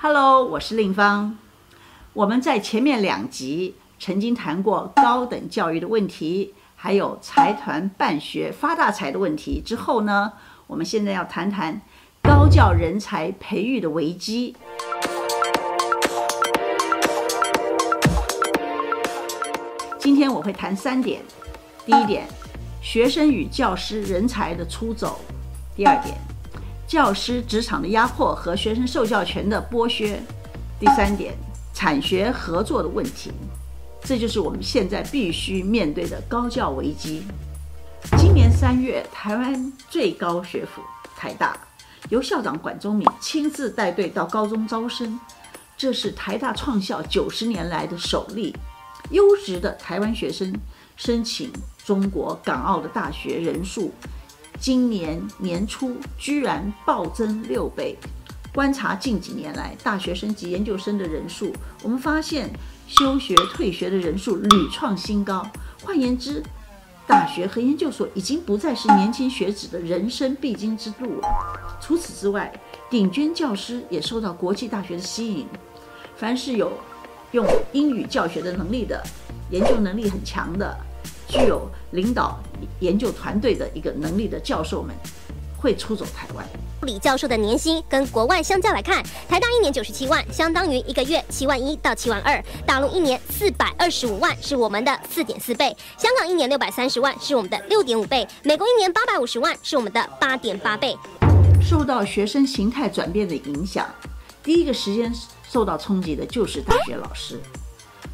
Hello，我是令芳。我们在前面两集曾经谈过高等教育的问题，还有财团办学发大财的问题。之后呢，我们现在要谈谈高教人才培育的危机。今天我会谈三点：第一点，学生与教师人才的出走；第二点，教师职场的压迫和学生受教权的剥削；第三点，产学合作的问题。这就是我们现在必须面对的高教危机。今年三月，台湾最高学府台大由校长管中闵亲自带队到高中招生，这是台大创校九十年来的首例。优质的台湾学生申请中国港澳的大学人数，今年年初居然暴增六倍。观察近几年来大学生及研究生的人数，我们发现休学退学的人数屡创新高。换言之，大学和研究所已经不再是年轻学子的人生必经之路了。除此之外，顶尖教师也受到国际大学的吸引，凡是有用英语教学的能力的，研究能力很强的，具有领导研究团队的一个能力的教授们，会出走台湾。李教授的年薪跟国外相较来看，台大一年九十七万，相当于一个月七万一到七万二；大陆一年四百二十五万，是我们的四点四倍；香港一年六百三十万，是我们的六点五倍；美国一年八百五十万，是我们的八点八倍。受到学生形态转变的影响，第一个时间受到冲击的就是大学老师，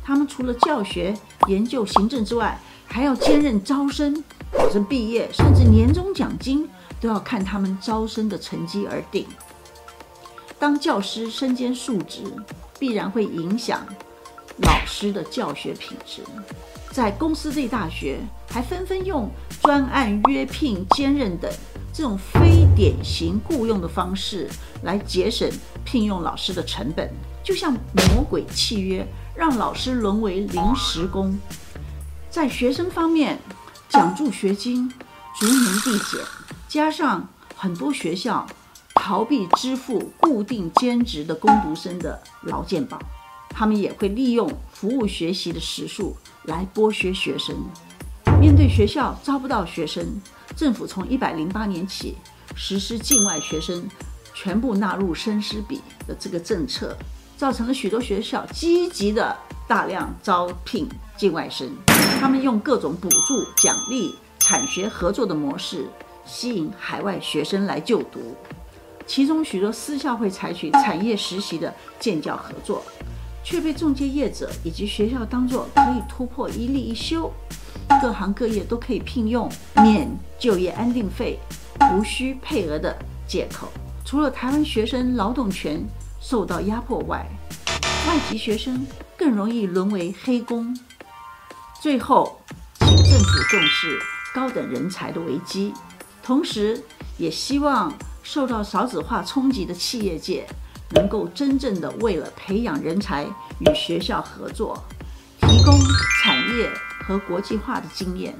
他们除了教学、研究、行政之外，还要兼任招生，保证毕业，甚至年终奖金。都要看他们招生的成绩而定。当教师身兼数职，必然会影响老师的教学品质。在公司类大学，还纷纷用专案约聘、兼任等这种非典型雇佣的方式来节省聘用老师的成本，就像魔鬼契约，让老师沦为临时工。在学生方面，奖助学金逐年递减。加上很多学校逃避支付固定兼职的工读生的劳健保，他们也会利用服务学习的时数来剥削学生。面对学校招不到学生，政府从一百零八年起实施境外学生全部纳入生师比的这个政策，造成了许多学校积极的大量招聘境外生。他们用各种补助、奖励、产学合作的模式。吸引海外学生来就读，其中许多私校会采取产业实习的建教合作，却被中介业者以及学校当作可以突破一例一休，各行各业都可以聘用免就业安定费、无需配额的借口。除了台湾学生劳动权受到压迫外，外籍学生更容易沦为黑工。最后，请政府重视高等人才的危机。同时，也希望受到少子化冲击的企业界能够真正的为了培养人才与学校合作，提供产业和国际化的经验。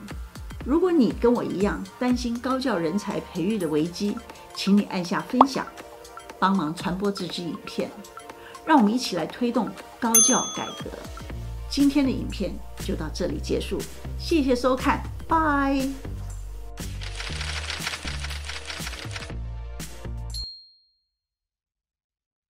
如果你跟我一样担心高教人才培育的危机，请你按下分享，帮忙传播这支影片，让我们一起来推动高教改革。今天的影片就到这里结束，谢谢收看，拜。